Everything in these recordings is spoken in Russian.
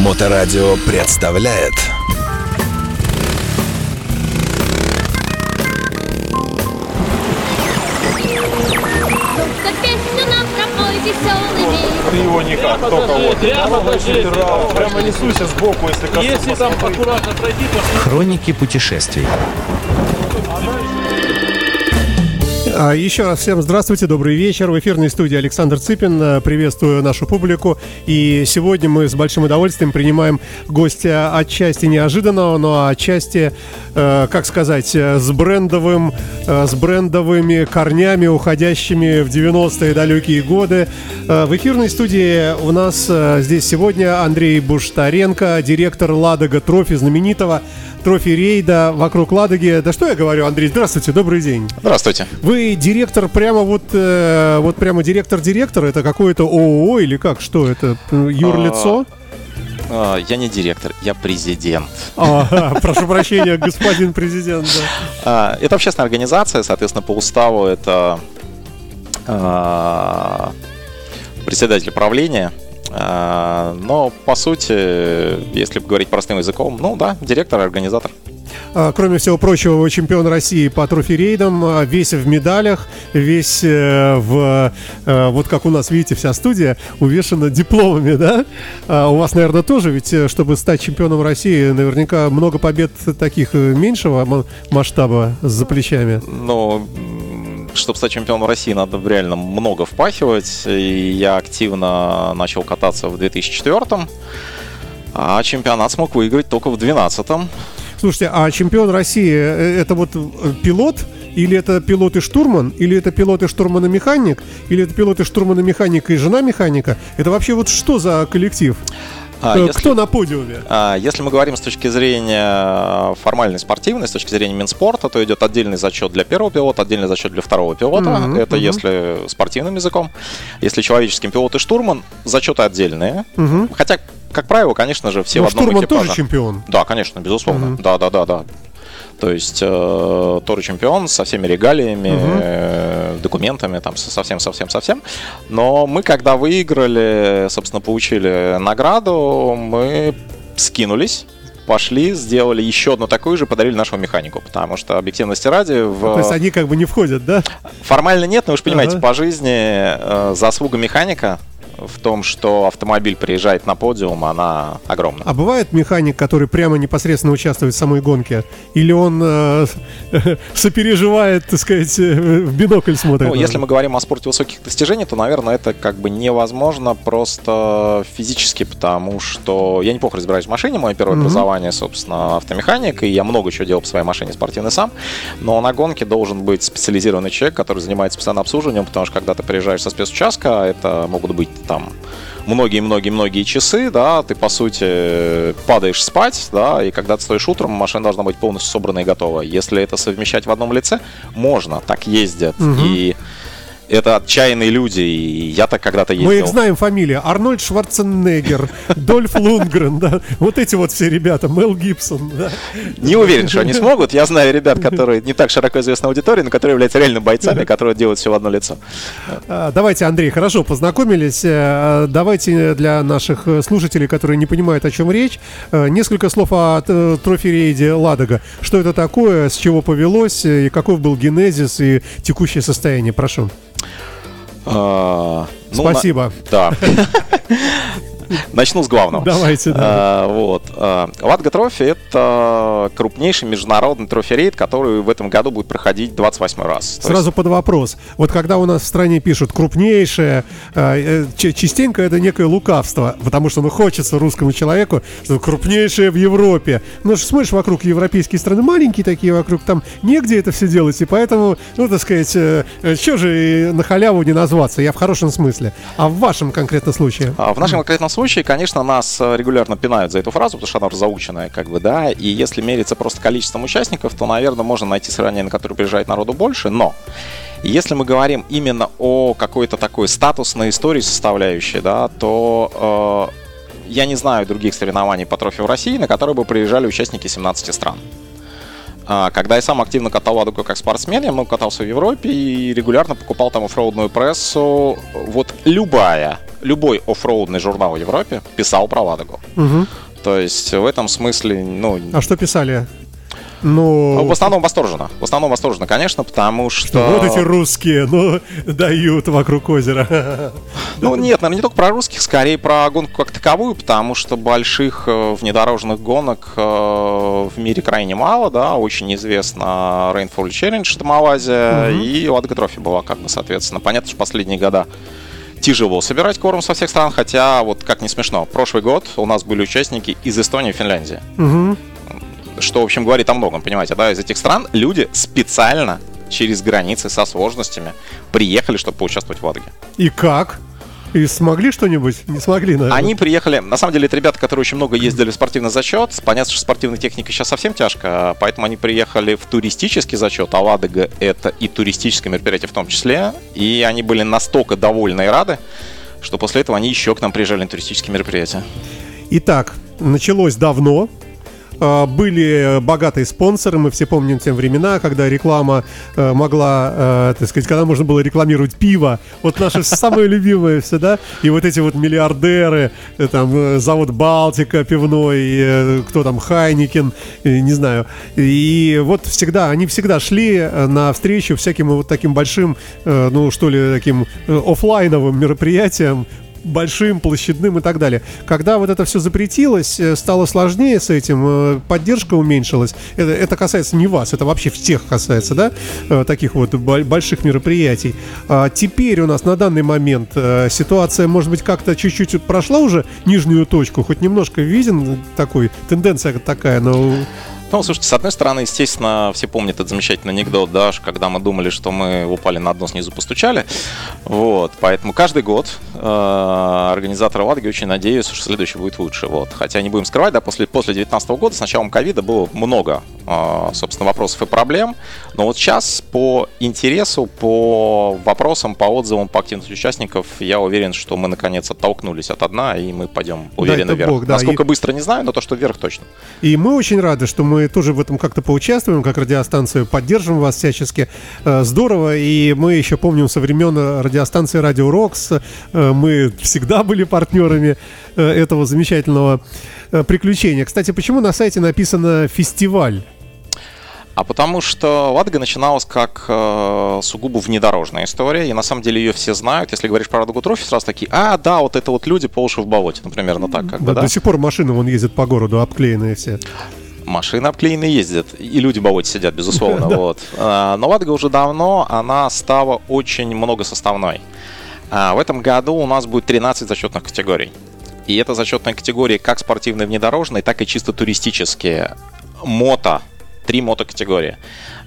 Моторадио представляет Ты его никак, только вот. Прямо. Да, Прямо несуйся сбоку, если. Если там аккуратно пройти, то Хроники путешествий. А, Еще раз всем здравствуйте, добрый вечер. В эфирной студии Александр Цыпин. А, Приветствую нашу публику. И сегодня мы с большим удовольствием принимаем гостя отчасти неожиданного, но отчасти, э, как сказать, э, с брендовым, э, с брендовыми корнями, уходящими в 90-е далекие годы. Э, В эфирной студии у нас э, здесь сегодня Андрей Буштаренко, директор Ладога Трофи, знаменитого трофи рейда вокруг Ладоги. Да что я говорю, Андрей, здравствуйте, добрый день. Здравствуйте. Вы директор прямо вот, э, вот прямо директор-директор? Это какое-то ООО или как? Что это? Юрлицо? А, Я не директор, я президент. А, прошу прощения, господин президент. да. А, Это общественная организация, соответственно, по уставу это а, председатель правления. А, Но, по сути, если говорить простым языком, ну да, директор, организатор. А, Кроме всего прочего, вы чемпион России по трофи-рейдам, а, весь в медалях, весь э, в... э, Вот как у нас, видите, вся студия увешана дипломами, да? У вас, наверное, тоже, ведь э, чтобы стать чемпионом России, наверняка много побед таких меньшего ма- масштаба за плечами. Но чтобы стать чемпионом России, надо реально много впахивать. И я активно начал кататься в 2004 а чемпионат смог выиграть только в 2012 Слушайте, а чемпион России э, это вот пилот? Или это пилот и штурман? Или это пилот и штурман и механик? Или это пилот и штурман и механик и жена механика? Это вообще вот что за коллектив? А, Э, если- Кто на подиуме? А, Если мы говорим с точки зрения формальной спортивной, с точки зрения Минспорта, то идет отдельный зачет для первого пилота, отдельный зачет для второго пилота. Мгм, Это мгм. если спортивным языком. Если человеческим пилот и штурман, зачеты отдельные. Мгм. Хотя, как правило, конечно же, все Ну, в одном штурман экипаже. тоже чемпион. Да, конечно, безусловно. Мгм. Да, да, да, да. То есть э, тоже чемпион со всеми регалиями, Мгм. э, документами, там со- совсем, совсем, совсем. Но мы, когда выиграли, собственно, получили награду, мы скинулись. Пошли, сделали еще одну такую же, подарили нашему механику. Потому что, объективности ради, в... То есть они как бы не входят, да? формально нет, но вы же понимаете, Ага. по жизни э, заслуга механика в том, что автомобиль приезжает на подиум, она огромна. А бывает механик, который прямо непосредственно участвует в самой гонке? Или он э, сопереживает, так сказать, э, в бинокль смотрит? Ну, если мы говорим о спорте высоких достижений, то, наверное, это как бы невозможно просто физически, потому что я неплохо разбираюсь в машине, мое первое Мгм. образование, собственно, автомеханик, и я много чего делал по своей машине спортивный сам, но на гонке должен быть специализированный человек, который занимается постоянно обслуживанием, потому что когда ты приезжаешь со спецучастка, это могут быть там многие-многие-многие часы, да, ты, по сути, падаешь спать, да, и когда ты стоишь утром, машина должна быть полностью собрана и готова. Если это совмещать в одном лице, можно, так ездят. Мгм. И это отчаянные люди, и я так когда-то ездил. Мы их знаем фамилии. Арнольд Шварценеггер, Дольф Лунгрен, да. Вот эти вот все ребята, Мел Гибсон, да. Не уверен, что они смогут. Я знаю ребят, которые не так широко известны аудитории, но которые являются реально бойцами, которые делают все в одно лицо. А, Давайте, Андрей, хорошо, познакомились. Э, Давайте для наших слушателей, которые не понимают, о чем речь, э, несколько слов о трофи-рейде Ладога. Что это такое, с чего повелось, э, и каков был генезис и текущее состояние? Прошу. А, ну, на- Спасибо. Да. Начну с главного. Давайте, да. А, вот. А, Ладога Трофи это крупнейший международный трофи-рейд, который в этом году будет проходить 28 раз. Сразу под вопрос. Вот когда у нас в стране пишут крупнейшее, э, э, частенько это некое лукавство, потому что ну хочется русскому человеку, что крупнейшее в Европе. Ну что смотришь вокруг европейские страны, маленькие такие вокруг, там негде это все делать, и поэтому, ну так сказать, э, что же на халяву не назваться, я в хорошем смысле. А в вашем конкретно случае? А В нашем конкретном случае, конечно, нас э, регулярно пинают за эту фразу, потому что она заученная, как бы, да, и если мериться просто количеством участников, то, наверное, можно найти соревнования, на которые приезжает народу больше, но если мы говорим именно о какой-то такой статусной истории составляющей, да, то э, я не знаю других соревнований по трофе в России, на которые бы приезжали участники 17 стран. А, Когда я сам активно катал Ладогу как спортсмен, я много катался в Европе и регулярно покупал там оффроудную прессу. Вот любая любой оффроудный журнал в Европе писал про Ладогу. То есть в этом смысле, ну, А что писали? Ну, в основном восторженно. В основном восторженно, конечно, потому что... вот эти русские, ну, дают вокруг озера. Ну нет, наверное, не только про русских, скорее про гонку как таковую, потому что больших э, внедорожных гонок э, в мире крайне мало, да, очень известно Rainfall Challenge, это Малайзия, и Ладога Трофи была, как бы, соответственно. Понятно, что последние года тяжело собирать корм со всех стран, хотя, вот как не смешно, прошлый год у нас были участники из Эстонии и Финляндии. Что, в общем, говорит о многом, понимаете, да, из этих стран люди специально через границы со сложностями приехали, чтобы поучаствовать в Ладоге. И как? И смогли что-нибудь? Не смогли, наверное. Они приехали, на самом деле, это ребята, которые очень много ездили в спортивный зачет. Понятно, что спортивная техника сейчас совсем тяжко, поэтому они приехали в туристический зачет, а Ладога это и туристическое мероприятие в том числе. И они были настолько довольны и рады, что после этого они еще к нам приезжали на туристические мероприятия. Итак, началось давно. А, Были богатые спонсоры, мы все помним те времена, когда реклама э, могла, э, так сказать, когда можно было рекламировать пиво. Вот наше самое любимое все, да? И вот эти вот миллиардеры, э, там, э, завод Балтика пивной, э, кто там, Хайникин, э, не знаю. И вот всегда, они всегда шли э, навстречу всяким вот таким большим, э, ну, что ли, таким э, оффлайновым мероприятиям, большим, площадным и так далее. Когда вот это все запретилось, э, стало сложнее с этим, э, поддержка уменьшилась. Это, это касается не вас, это вообще всех касается, да, э, таких вот бо- больших мероприятий. А теперь у нас на данный момент ситуация, может быть, как-то чуть-чуть прошла уже нижнюю точку, хоть немножко виден такой, тенденция такая, но... Ну, слушайте, с одной стороны, естественно, все помнят этот замечательный анекдот, да, когда мы думали, что мы упали на дно, снизу постучали. Вот, поэтому каждый год э, организаторы Ладоги очень надеются, что следующий будет лучше. Вот. Хотя не будем скрывать, да, после, после 2019 года, с началом ковида было много, э, собственно, вопросов и проблем. Но вот сейчас по интересу, по вопросам, по отзывам, по активности участников, я уверен, что мы наконец оттолкнулись от дна, и мы пойдем уверенно это вверх. Бог, да, Насколько и- быстро, не знаю, но то, что вверх точно. И мы очень рады, что мы тоже в этом как-то поучаствуем, как радиостанцию, поддержим вас всячески. Э, Здорово, и мы еще помним со времен радиостанции Радио Рокс, э, мы всегда были партнерами э, этого замечательного приключения. Кстати, почему на сайте написано «фестиваль»? А потому что Ладога начиналась как э, сугубо внедорожная история, и на самом деле ее все знают. Если говоришь про Ладогу Трофи, сразу такие, а, да, вот это вот люди по уши в болоте, ну, примерно так, как бы, Да, да. До сих пор машины вон ездят по городу, обклеенные все. Машины обклеенные ездят, и люди в болоте сидят, безусловно, вот. А, Но Ладога уже давно, она стала очень многосоставной. А, В этом году у нас будет 13 зачетных категорий. И это зачетные категории как спортивные внедорожные, так и чисто туристические. Мото. Три мотокатегории.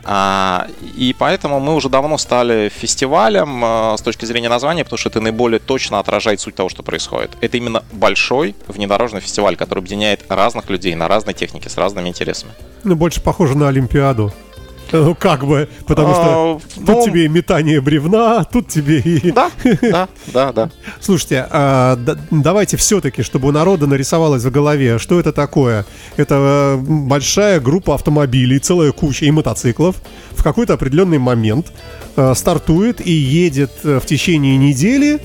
А, и поэтому мы уже давно стали фестивалем а, с точки зрения названия, потому что это наиболее точно отражает суть того, что происходит. Это именно большой внедорожный фестиваль, который объединяет разных людей на разной технике с разными интересами. Ну, больше похоже на Олимпиаду. Ну, как бы, потому что А, тут ну, тебе и метание бревна, тут тебе и... Да, да, да, да. Слушайте, а, да- давайте все-таки, чтобы у народа нарисовалось в голове, что это такое. Это э, большая группа автомобилей, целая куча и мотоциклов в какой-то определенный момент э, стартует и едет э, в течение недели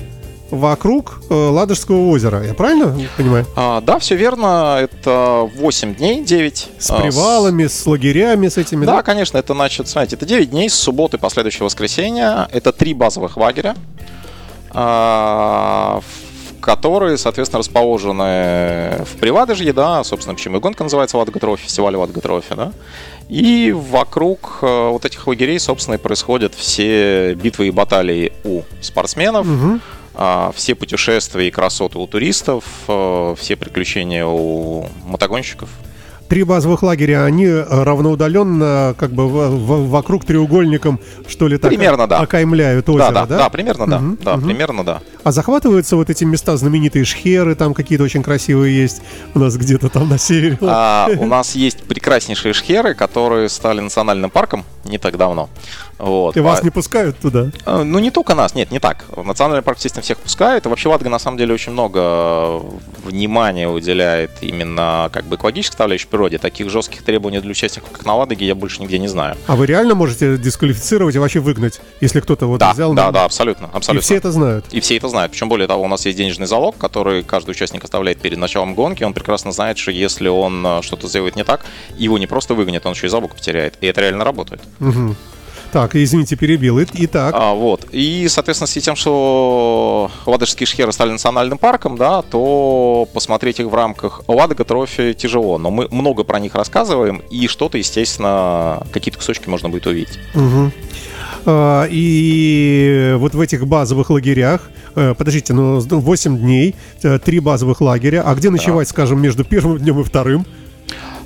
вокруг э, Ладожского озера. Я правильно понимаю? А, да, все верно. Это 8 дней, 9. С привалами, с лагерями, с этими. Да, конечно, это значит, смотрите, это 9 дней с субботы по следующее воскресенье. Это три базовых лагеря, а, в которые, соответственно, расположены в Приладожье, да, собственно, почему и гонка называется Ладога Трофи, фестиваль Ладога Трофи, да. И вокруг э, вот этих лагерей, собственно, и происходят все битвы и баталии у спортсменов, а, все путешествия и красоты у туристов, э, все приключения у мотогонщиков. Три базовых лагеря, они э, равноудаленно как бы в- в- вокруг треугольником, что ли, так Примерно, да. окаймляют озеро, да, да? да, да, примерно, да. Мгм, Да, мгм. примерно, да. А захватываются вот эти места знаменитые шхеры, там какие-то очень красивые есть у нас где-то там на севере. А, у нас есть прекраснейшие шхеры, которые стали национальным парком не так давно. Вот. И вас По- не пускают туда. Э, Ну, не только нас, нет, не так. В Национальный парк, естественно, всех пускают. И вообще Ладога, на самом деле, очень много э, внимания уделяет именно как бы экологической составляющей природе. Таких жестких требований для участников, как на Ладоге, я больше нигде не знаю. А вы реально можете дисквалифицировать и вообще выгнать, если кто-то вот Да, взял... да, на- да, абсолютно, И абсолютно. все это знают. И все это знают. Знает. Причем, более того, у нас есть денежный залог, который каждый участник оставляет перед началом гонки. Он прекрасно знает, что если он э, что-то сделает не так, его не просто выгонят, он еще и залог потеряет. И это реально работает. Так, извините, перебил. Итак, А, вот. И, соответственно, с тем, что Ладожские шхеры стали национальным парком, да, то посмотреть их в рамках Ладога трофи тяжело. Но мы много про них рассказываем, и что-то, естественно, какие-то кусочки можно будет увидеть. а, и вот в этих базовых лагерях, э, подождите, ну 8 дней, э, три базовых лагеря, а где ночевать, скажем, между первым днем и вторым?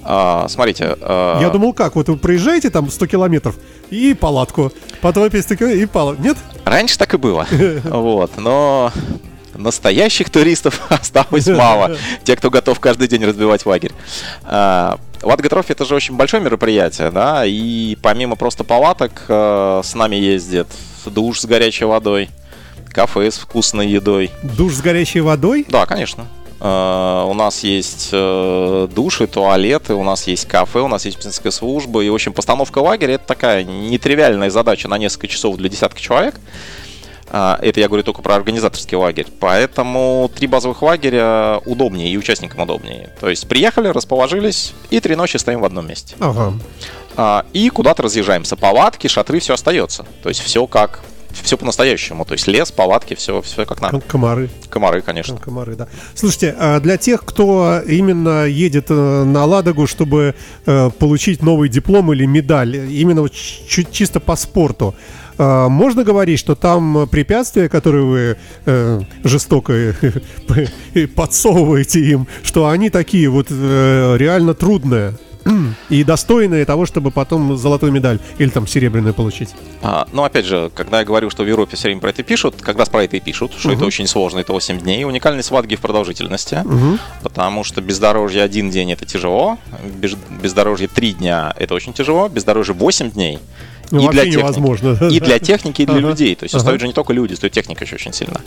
А, смотрите. а, Я думал, как, вот вы проезжаете там 100 километров и палатку, потом опять 100 километров и палатку. Нет? Раньше так и было. Вот, но настоящих туристов осталось мало. Те, кто готов каждый день разбивать лагерь. А, Ладога Трофи это же очень большое мероприятие, да, и помимо просто палаток э, с нами ездит душ с горячей водой, кафе с вкусной едой. Душ с горячей водой? Да, конечно. Э, У нас есть э, души, туалеты, у нас есть кафе, у нас есть медицинская служба. И, в общем, постановка лагеря это такая нетривиальная задача на несколько часов для десятка человек. А, Это я говорю только про организаторский лагерь. Поэтому три базовых лагеря удобнее и участникам удобнее. То есть приехали, расположились и три ночи стоим в одном месте. Ага. А, И куда-то разъезжаемся. Палатки, шатры, все остается. То есть все как все по-настоящему. То есть лес, палатки, все, все как надо. Ком- Комары. Комары, конечно. Комары, да. Слушайте, а для тех, кто именно едет э, на Ладогу, чтобы э, получить новый диплом или медаль, именно чисто по спорту, можно говорить, что там препятствия, которые вы э, жестоко подсовываете им, что они такие вот э, реально трудные и достойные того, чтобы потом золотую медаль или там серебряную получить? А, ну, опять же, когда я говорю, что в Европе все время про это пишут, как раз про это и пишут, что это очень сложно, это 8 дней. Уникальность Ладоги в продолжительности, потому что бездорожье один день это тяжело, без- бездорожье 3 дня это очень тяжело, бездорожье 8 дней. Ну, и для техники, невозможно. И для техники, и для Ага. людей. То есть Ага. стоят же не только люди, стоит техника еще очень сильно.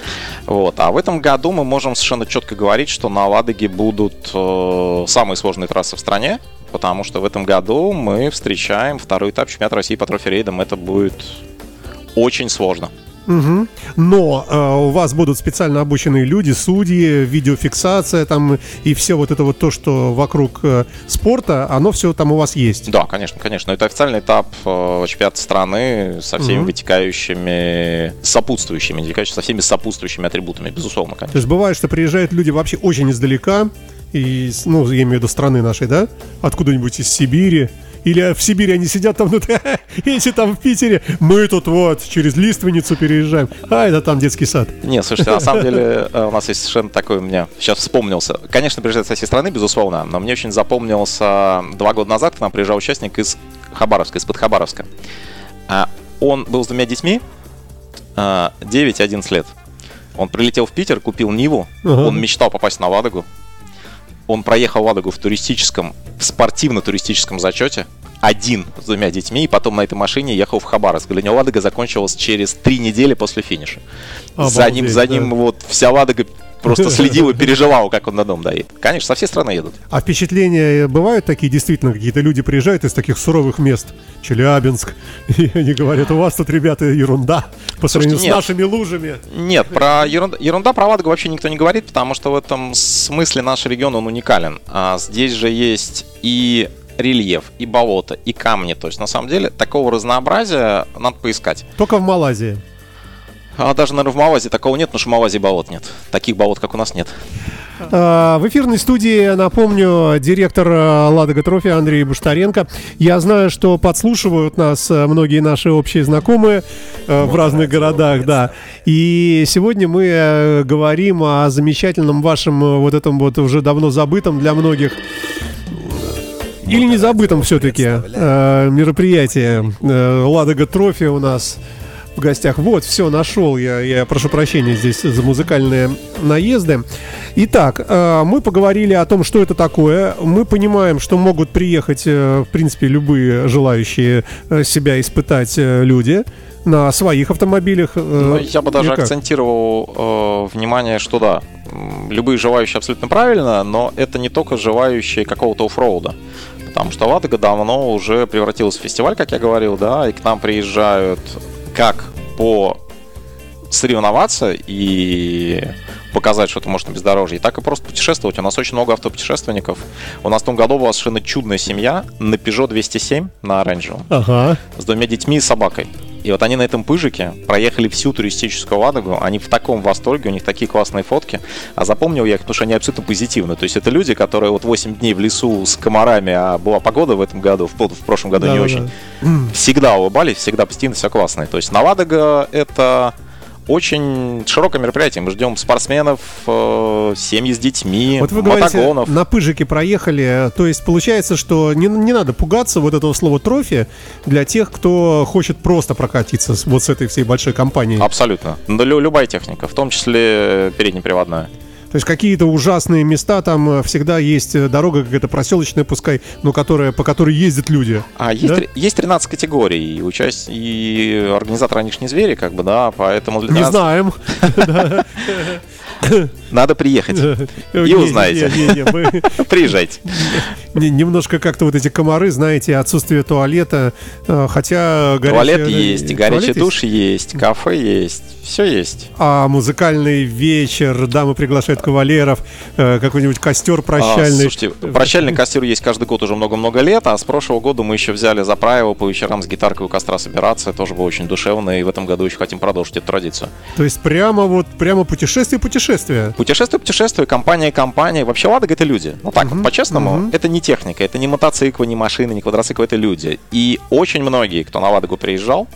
Вот. А в этом году мы можем совершенно четко говорить, что на Ладоге будут э, самые сложные трассы в стране, потому что в этом году мы встречаем второй этап чемпионата России по трофи-рейдам. Это будет очень сложно. Мгм. Но э, у вас будут специально обученные люди, судьи, видеофиксация там и все вот это вот то, что вокруг э, спорта, оно все там у вас есть. Да, конечно, конечно. Это официальный этап э, чемпионата страны со всеми Мгм. вытекающими, сопутствующими, не со всеми сопутствующими атрибутами, безусловно, То конечно. есть бывает, что приезжают люди вообще очень издалека, и, ну, я имею в виду страны нашей, да? Откуда-нибудь из Сибири. Или в Сибири они сидят там, ну, эти там в Питере, мы тут вот через Лиственницу переезжаем. А, это там детский сад. Не, слушайте, на самом деле э, у нас есть совершенно такой у меня сейчас вспомнился. Конечно, приезжает со всей страны, безусловно, но мне очень запомнился два года назад к нам приезжал участник из Хабаровска, из-под Хабаровска. А, Он был с двумя детьми, а, 9 и 11 лет. Он прилетел в Питер, купил Ниву, Ага. он мечтал попасть на Ладогу. Он проехал Ладогу в туристическом, в спортивно-туристическом зачете, один с двумя детьми, и потом на этой машине ехал в Хабаровск. Для него Ладога закончилась через три недели после финиша. за ним, Обалдеть, за да. ним вот вся Ладога просто следила, переживала, как он на дом доедет. Конечно, со всей страны едут. А впечатления бывают такие, действительно, какие-то люди приезжают из таких суровых мест, Челябинск, и они говорят, у вас тут, ребята, ерунда по сравнению с нет. нашими лужами. Нет, про ерунда, ерунда про Ладогу вообще никто не говорит, потому что в этом смысле наш регион, он уникален. А здесь же есть и рельеф, и болото, и камни. То есть, на самом деле, такого разнообразия надо поискать. Только в Малайзии. А даже, наверное, в Малайзии такого нет, потому что в Малайзии болот нет. Таких болот, как у нас, нет. А, В эфирной студии, напомню, директор а, Ладога Трофи Андрей Буштаренко. Я знаю, что подслушивают нас а, многие наши общие знакомые а, в разных городах, да. И сегодня мы говорим о замечательном вашем вот этом вот уже давно забытом для многих или не забытом все-таки мероприятии э, Ладога Трофи у нас в гостях. Вот, все, нашел я. Я прошу прощения здесь за музыкальные наезды. Итак, э, мы поговорили о том, что это такое. Мы понимаем, что могут приехать, э, в принципе, любые желающие э, себя испытать люди на своих автомобилях. Ну, я бы даже как? акцентировал э, внимание, что да, любые желающие абсолютно правильно, но это не только желающие какого-то оффроуда. Потому что Ладога давно уже превратилась в фестиваль, как я говорил, да, и к нам приезжают как по соревноваться и показать, что ты можешь на бездорожье, и так и просто путешествовать. У нас очень много автопутешественников. У нас в том году была совершенно чудная семья на Peugeot 207 на оранжевом Ага. с двумя детьми и собакой. И вот они на этом пыжике проехали всю туристическую Ладогу, они в таком восторге, у них такие классные фотки. А запомнил я их, потому что они абсолютно позитивны. То есть это люди, которые вот 8 дней в лесу с комарами, а была погода в этом году, в, в прошлом году не Да-да-да. очень, всегда улыбались, всегда позитивно, все классное. То есть на Ладога это очень широкое мероприятие. Мы ждем спортсменов, э, семьи с детьми, Вот вы говорите, мотогонов. на пыжике проехали, то есть получается, что не, не надо пугаться вот этого слова трофи для тех, кто хочет просто прокатиться вот с этой всей большой компанией. Абсолютно. Да, лю- любая техника, в том числе переднеприводная. То есть какие-то ужасные места, там э, всегда есть э, дорога какая-то проселочная, пускай, но которая, по которой ездят люди. А есть, Да? есть 13 категорий, и, участь, и организаторы они ж не звери, как бы, да, поэтому для Не 13 знаем. надо приехать. Не, узнаете. Приезжайте. не, Немножко как-то вот эти комары, знаете, отсутствие туалета, э, хотя... Туалет есть, горячий душ есть, кафе есть, все есть. А музыкальный вечер, дамы приглашают кавалеров, э, какой-нибудь костер А, прощальный. слушайте, прощальный костер есть каждый год уже много-много лет, а с прошлого года мы еще взяли за правило по вечерам с гитаркой у костра собираться. Тоже было очень душевно, и в этом году еще хотим продолжить эту традицию. То есть прямо вот, прямо путешествие-путешествие. Путешествие, путешествие, компания, компания. Вообще Ладога это люди. Ну так, вот, по-честному, это не техника, это не мотоциклы, не машины, не квадроциклы, это люди. И очень многие, кто на Ладогу приезжал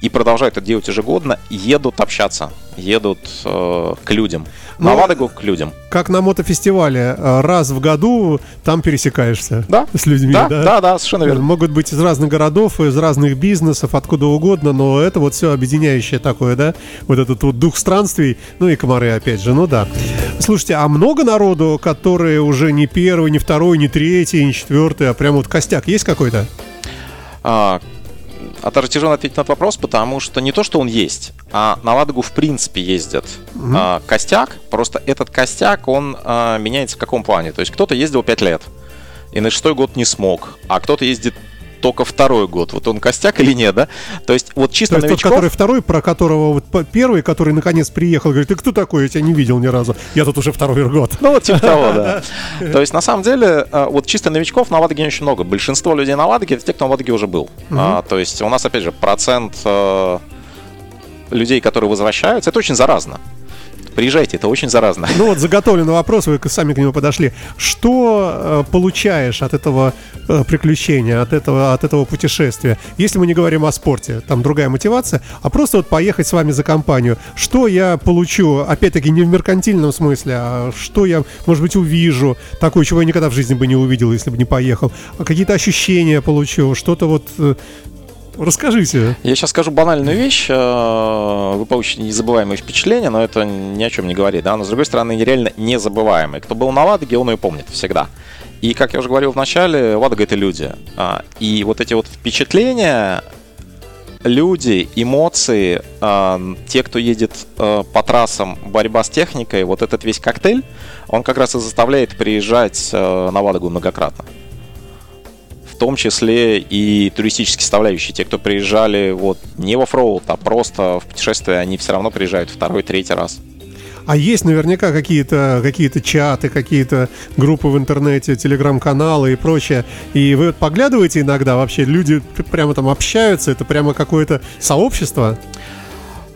и продолжают это делать ежегодно, едут общаться, едут э, к людям. На Ну, Ладогу к людям. Как на мотофестивале, э, раз в году там пересекаешься Да. с людьми. Да, да, да, совершенно верно. Могут быть из разных городов, из разных бизнесов, откуда угодно, но это вот все объединяющее такое, да? Вот этот вот дух странствий, ну и комары опять же, ну да. Слушайте, а много народу, которые уже не первый, не второй, не третий, не четвертый, а прям вот костяк есть какой-то? А, это тяжело ответить на этот вопрос, потому что не то, что он есть, а на Ладогу в принципе ездят а, костяк. Просто этот костяк, он а, меняется в каком плане? То есть кто-то ездил 5 лет и на шестой год не смог, а кто-то ездит только второй год. Вот он костяк или нет, да? То есть вот чисто То есть тот, новичков... который второй, про которого вот первый, который наконец приехал, говорит, ты кто такой? Я тебя не видел ни разу. Я тут уже второй год. Ну, вот типа того, да. То есть, на самом деле, э, вот чисто новичков на Ладоге не очень много. Большинство людей на Ладоге это те, кто на Ладоге уже был. А, То есть, у нас, опять же, процент э, людей, которые возвращаются, это очень заразно. Приезжайте, это очень заразно. Ну вот заготовленный вопрос, вы сами к нему подошли. Что э, получаешь от этого э, приключения, от этого, от этого путешествия? Если мы не говорим о спорте, там другая мотивация, а просто вот поехать с вами за компанию. Что я получу, опять-таки не в меркантильном смысле, а что я, может быть, увижу, такое, чего я никогда в жизни бы не увидел, если бы не поехал. А Какие-то ощущения получу, что-то вот... э, Расскажите. Я сейчас скажу банальную вещь. э, Вы получите незабываемые впечатления, но это ни о чем не говорит. Да? Но, с другой стороны, реально незабываемые. Кто был на Ладоге, он ее помнит всегда. И, как я уже говорил в начале, Ладога — это люди. А, И вот эти вот впечатления, люди, эмоции, а, те, кто едет а, по трассам, борьба с техникой, вот этот весь коктейль, он как раз и заставляет приезжать а, на Ладогу многократно. Том числе и туристические составляющие. Те, кто приезжали вот не в оффроуд, а просто в путешествие, они все равно приезжают второй, третий раз. А есть наверняка какие-то какие чаты, какие-то группы в интернете, телеграм-каналы и прочее. И вы поглядываете иногда вообще, люди прямо там общаются, это прямо какое-то сообщество.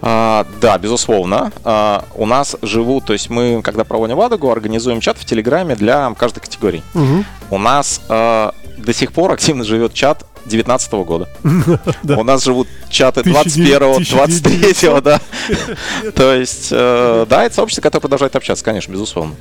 А, да, безусловно. А, у нас живут, то есть мы, когда проводим Ладогу, организуем чат в Телеграме для каждой категории. Мгм. У нас а, до сих пор активно живет чат 2019 года. Да. У нас живут чаты 1900, 21 23 да. То есть, э, да, это сообщество, которое продолжает общаться, конечно, безусловно.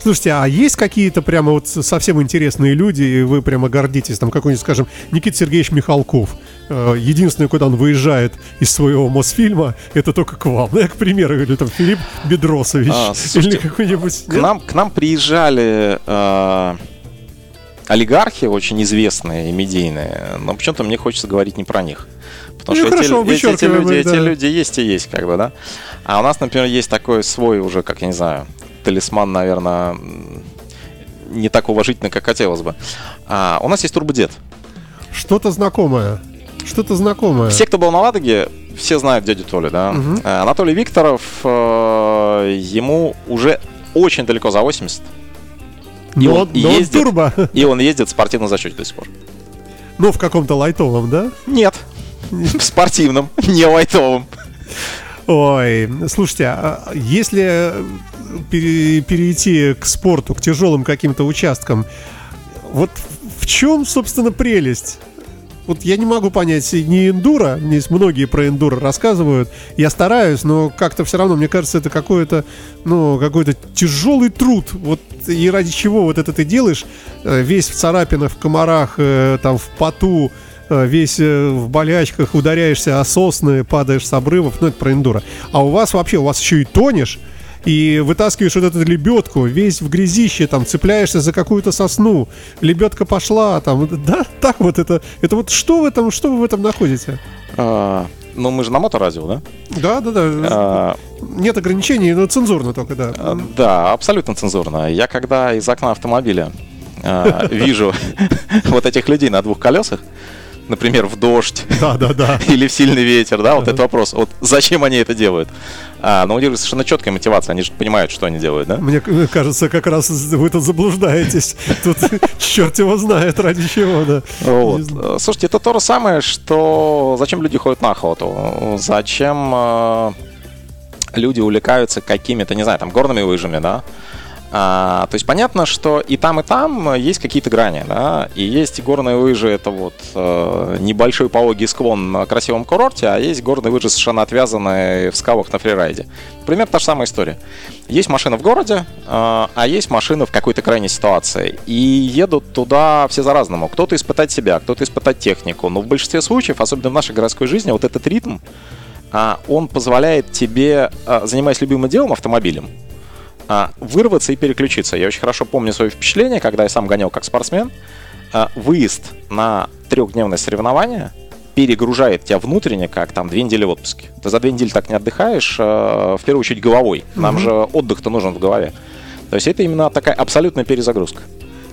Слушайте, а есть какие-то прямо вот совсем интересные люди, и вы прямо гордитесь, там какой-нибудь, скажем, Никита Сергеевич Михалков. Э, Единственное, куда он выезжает из своего Мосфильма, это только к вам. Ну, я, к примеру, или там Филипп Бедросович. А, или слушайте, какой-нибудь... К нам, к нам приезжали э, олигархи очень известные и медийные, но почему-то мне хочется говорить не про них. Потому Ну, что эти, хорошо, эти- эти вычеркиваем люди, их, эти да. люди есть и есть, как бы, да. А у нас, например, есть такой свой уже, как я не знаю, талисман, наверное, не так уважительно, как хотелось бы. А, у нас есть турбодед. Что-то знакомое. Что-то знакомое. Все, кто был на Ладоге, все знают дядю Толю, да. Э, Анатолий Викторов, э, ему уже очень далеко за 80. И Но, он но он ездит. турбо. И он ездит в спортивном зачете до сих пор. Ну, в каком-то лайтовом, да? Нет. В спортивном, не лайтовом. Ой, слушайте, а если пере- перейти к спорту, к тяжелым каким-то участкам, вот в чем, собственно, прелесть? Вот я не могу понять ни эндуро, здесь многие про эндуро рассказывают. Я стараюсь, но как-то все равно, мне кажется, это какой-то, ну, какой-то тяжелый труд. Вот и ради чего вот это ты делаешь, э, весь в царапинах, в комарах, э, там, в поту, э, весь в болячках, ударяешься о сосны, падаешь с обрывов, ну, это про эндуро. А у вас вообще, у вас еще и тонешь, и вытаскиваешь вот эту лебедку, весь в грязище, там, цепляешься за какую-то сосну, лебедка пошла, там, да, так вот это, это вот что в этом, что вы в этом находите? А, Ну, мы же на моторадио, да? Да, да, да, А, нет ограничений, но цензурно только, да. а, Да, абсолютно цензурно. Я когда из окна автомобиля а, вижу вот этих людей на двух колесах, например, в дождь Да, да, да. или в сильный ветер, да, вот этот вопрос, вот зачем они это делают? А, но у них совершенно четкая мотивация, они же понимают, что они делают, да? Мне к- кажется, как раз вы тут заблуждаетесь. Тут черт его знает, ради чего, да. Вот. Э, Слушайте, это то же самое, что зачем люди ходят на охоту? Зачем э, люди увлекаются какими-то, не знаю, там, горными лыжами, да? А, то есть понятно, что и там, и там есть какие-то грани, да, и есть горные лыжи, это вот э, небольшой пологий склон на красивом курорте, а есть горные лыжи совершенно отвязанные в скалах на фрирайде. Пример та же самая история. Есть машина в городе, э, а есть машина в какой-то крайней ситуации, и едут туда все за-разному. Кто-то испытать себя, кто-то испытать технику, но в большинстве случаев, особенно в нашей городской жизни, вот этот ритм, а, он позволяет тебе, а, занимаясь любимым делом, автомобилем, вырваться и переключиться. Я очень хорошо помню свое впечатление, когда я сам гонял как спортсмен. А, Выезд на трехдневное соревнование перегружает тебя внутренне, как там две недели в отпуске. Ты за две недели так не отдыхаешь, а, в первую очередь головой. Нам же отдых-то нужен в голове. То есть это именно такая абсолютная перезагрузка.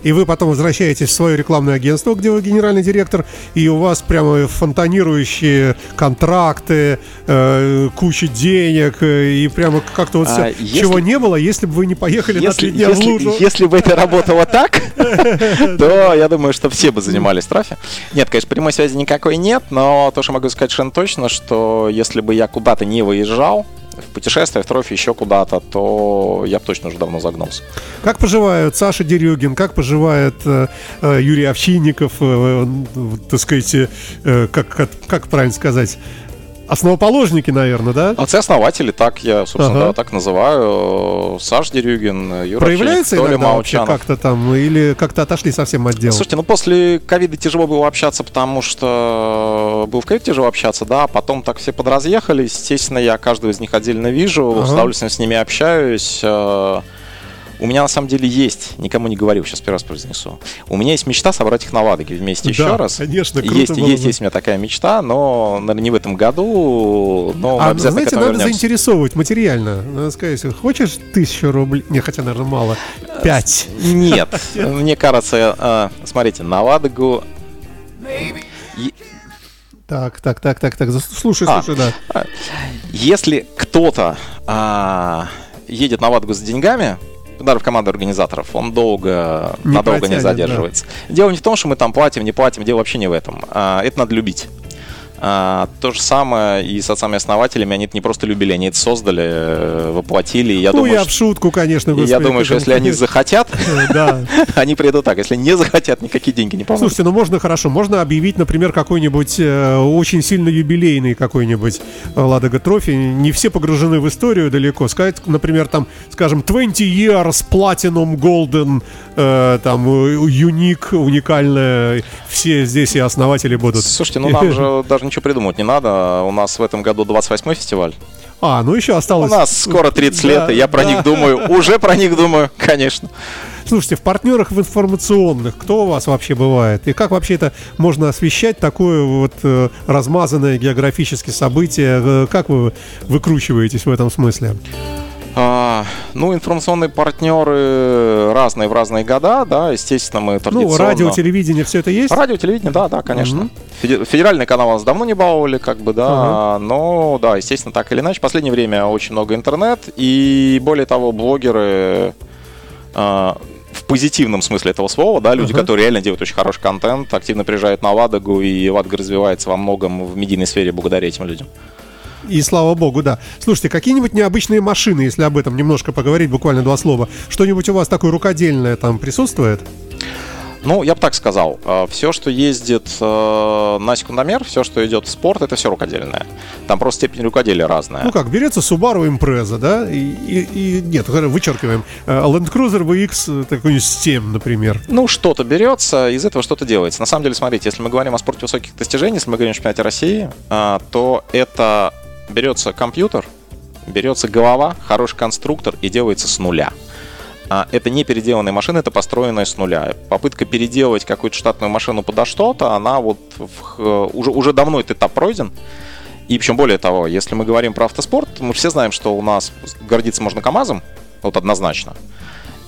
И вы потом возвращаетесь в свое рекламное агентство, где вы генеральный директор, и у вас прямо фонтанирующие контракты, э, куча денег, э, и прямо как-то вот А, всё, если- чего не было, если бы вы не поехали на три Если, дня в если, лужу. если бы это работало так, то я думаю, что все бы занимались трафи. Нет, конечно, прямой связи никакой нет, но то, что могу сказать совершенно точно, что если бы я куда-то не выезжал, в путешествие, в трофе, еще куда-то, то я бы точно уже давно загнулся. Как поживают Саша Дерюгин, как поживает э, э, Юрий Овчинников, э, э, так сказать, э, как, как, как правильно сказать, основоположники, наверное, да? Отцы основатели, так я, собственно, Ага. да, так называю. Саш Дерюгин, Юра Проявляется Толя иногда вообще как-то там, или как-то отошли совсем от дела? Слушайте, ну после ковида тяжело было общаться, потому что был в ковид тяжело общаться, да, а потом так все подразъехались. Естественно, я каждого из них отдельно вижу, Ага. с удовольствием с ними общаюсь. У меня на самом деле есть, никому не говорил, сейчас первый раз произнесу. У меня есть мечта собрать их на Ладоге вместе еще Да, раз. конечно, круто есть, было есть, бы. есть у меня такая мечта, но, наверное, не в этом году, но А, обязательно знаете, надо вернемся. заинтересовывать материально. Надо сказать, хочешь тысячу рублей? Не, хотя, наверное, мало. Пять. Нет, мне кажется, э, смотрите, на Ладогу Так, так, так, так, так. зас- Слушай, А. слушай, да. Если кто-то а, едет на Ладогу с деньгами, даже в команду организаторов, он долго, Не надолго протянет, не задерживается. Дело не в том, что мы там платим, не платим, дело вообще не в этом. А, это надо любить. А, то же самое и с отцами-основателями, они это не просто любили, они это создали, э, воплотили. и Я ну, думаю, я что- в шутку, конечно. и я господи, думаю, что если он- они захотят, Да. они придут так. Если не захотят, никакие деньги не помогут. Слушайте, ну можно хорошо, можно объявить, например, какой-нибудь э, очень сильно юбилейный какой-нибудь э, Ладога Трофи. Не все погружены в историю далеко. Сказать, например, там, скажем, 20 years Platinum Golden, э, там, Unique, уникальная. Все здесь и основатели будут. Слушайте, ну нам же даже ничего придумывать не надо. У нас в этом году 28-й фестиваль. А, ну еще У осталось... нас скоро 30 Да, лет, и я про да. них думаю. Уже про них думаю, конечно. Слушайте, в партнерах в информационных, кто у вас вообще бывает? И как вообще это можно освещать, такое вот э, размазанное географически событие? Э, как вы выкручиваетесь в этом смысле? А, ну, информационные партнеры разные в разные года, да, естественно, мы Ну, традиционно... радио, телевидение, все это есть? Радио, телевидение, да, да, конечно. Феде- Федеральный канал нас давно не баловали, как бы, да, но, да, естественно, так или иначе. В последнее время очень много интернет, и более того, блогеры а, в позитивном смысле этого слова, да, люди, Ага. которые реально делают очень хороший контент, активно приезжают на Ладогу, и Ладога развивается во многом в медийной сфере благодаря этим людям. И слава богу, да. Слушайте, какие-нибудь необычные машины, если об этом немножко поговорить, буквально два слова. Что-нибудь у вас такое рукодельное там присутствует? Ну, я бы так сказал, все, что ездит э, на секундомер, все, что идет в спорт, это все рукодельное. Там просто степень рукоделия разная. Ну как, берется Subaru Impreza, да? И, и- и- нет, вычеркиваем. Э, Land Cruiser VX, э, такой 7, например. Ну, что-то берется, из этого что-то делается. На самом деле, смотрите, если мы говорим о спорте высоких достижений, если мы говорим о чемпионате России, то это берется компьютер, берется голова, хороший конструктор и делается с нуля. А, Это не переделанная машина, это построенная с нуля. Попытка переделать какую-то штатную машину подо что-то, она вот в х- уже, уже давно этот этап пройден. И причем более того, если мы говорим про автоспорт, мы все знаем, что у нас гордиться можно КАМАЗом, вот однозначно.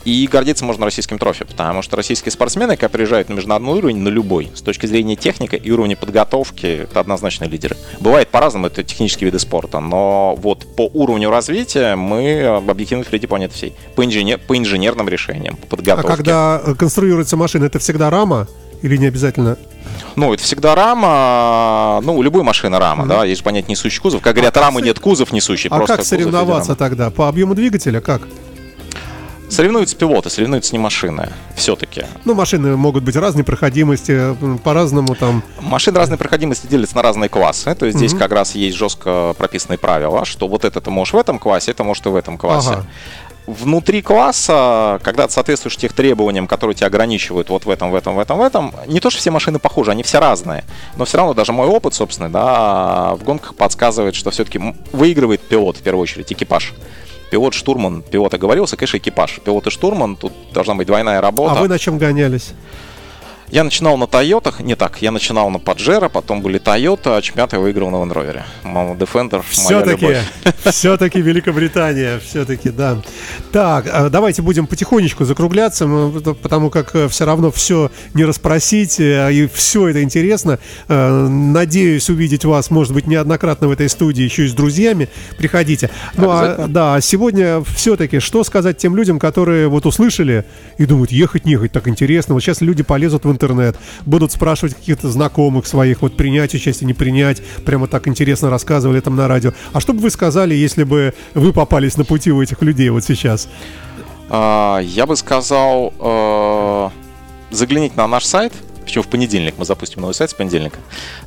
И гордиться можно российским трофи, потому что российские спортсмены, когда приезжают на международный уровень, на любой, с точки зрения техники и уровня подготовки, это однозначно лидеры. Бывает по-разному, это технические виды спорта, но вот по уровню развития мы объективно впереди планеты всей. По, инженер- по инженерным решениям, по А подготовке. когда э, конструируется машина, это всегда рама? Или не обязательно? Ну, это всегда рама, ну, у любой машины рама, да, есть же понятие несущий кузов. Как говорят, как рамы со- нет, кузов несущий, а просто как соревноваться тогда? По объему двигателя как? Соревнуются пилоты, соревнуются не машины, все-таки. Ну, машины могут быть разной проходимости, по-разному там. Машины разной проходимости делятся на разные классы. То есть здесь как раз есть жестко прописанные правила, что вот это ты можешь в этом классе, это может и в этом классе. Ага. Внутри класса, когда ты соответствуешь тех требованиям, которые тебя ограничивают вот в этом, в этом, в этом, в этом, не то, что все машины похожи, они все разные. Но все равно даже мой опыт, собственный, да, в гонках подсказывает, что все-таки выигрывает пилот в первую очередь, экипаж. Пилот, штурман, пилот оговорился, конечно, экипаж. Пилот и штурман, тут должна быть двойная работа. А вы на чем гонялись? Я начинал на Тойотах, не так, я начинал на Паджеро, потом были Тойота, а чемпионат я выиграл на Land Rover. Мама Defender, моя Все-таки, все-таки Великобритания, все-таки, да. Так, а давайте будем потихонечку закругляться, потому как все равно все не расспросить, э, и все это интересно. Э, Надеюсь увидеть вас, может быть, неоднократно в этой студии, еще и с друзьями. Приходите. Ну, а, да, сегодня все-таки, что сказать тем людям, которые вот услышали и думают, ехать, не ехать, так интересно. Вот сейчас люди полезут в интернет, будут спрашивать каких-то знакомых своих, вот принять участие, не принять, прямо так интересно рассказывали там на радио. А что бы вы сказали, если бы вы попались на пути у этих людей вот сейчас? А, Я бы сказал, э, загляните на наш сайт, причем в понедельник мы запустим новый сайт с понедельника.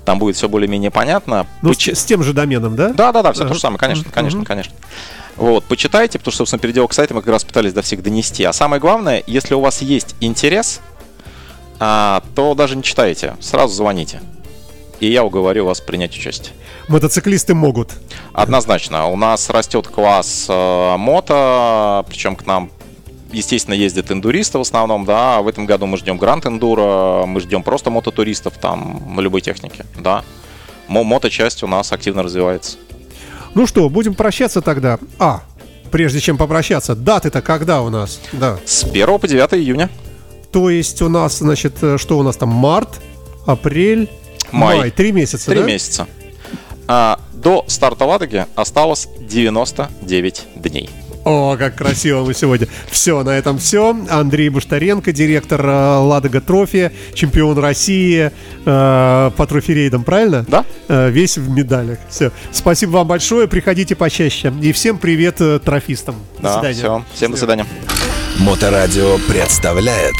Там будет все более-менее понятно. Ну, с, Почи- с тем же доменом, да? Да, да, да, все то же самое, конечно, конечно, конечно. Вот, почитайте, потому что, собственно, переделок сайта мы как раз пытались до всех донести. А самое главное, если у вас есть интерес, а, то даже не читайте, сразу звоните. И я уговорю вас принять участие. Мотоциклисты могут. Однозначно. У нас растет класс э, мото, причем к нам, естественно, ездят эндуристы в основном, да. В этом году мы ждем Гранд Эндуро, мы ждем просто мототуристов там на любой технике, да. Мо- Моточасть у нас активно развивается. Ну что, будем прощаться тогда. А, прежде чем попрощаться, даты-то когда у нас? Да. С 1 по 9 июня. То есть у нас, значит, э, что у нас там? Март, апрель, Май. май. Три месяца, Три да? месяца. А, до старта Ладоги осталось 99 дней. О, как красиво мы сегодня. Все, на этом все. Андрей Буштаренко, директор э, Ладога Трофи, чемпион России э, по трофи-рейдам, правильно? Да. Э, весь в медалях. Все. Спасибо вам большое. Приходите почаще. И всем привет э, трофистам. До Да, свидания. все. Всем до свидания. Моторадио представляет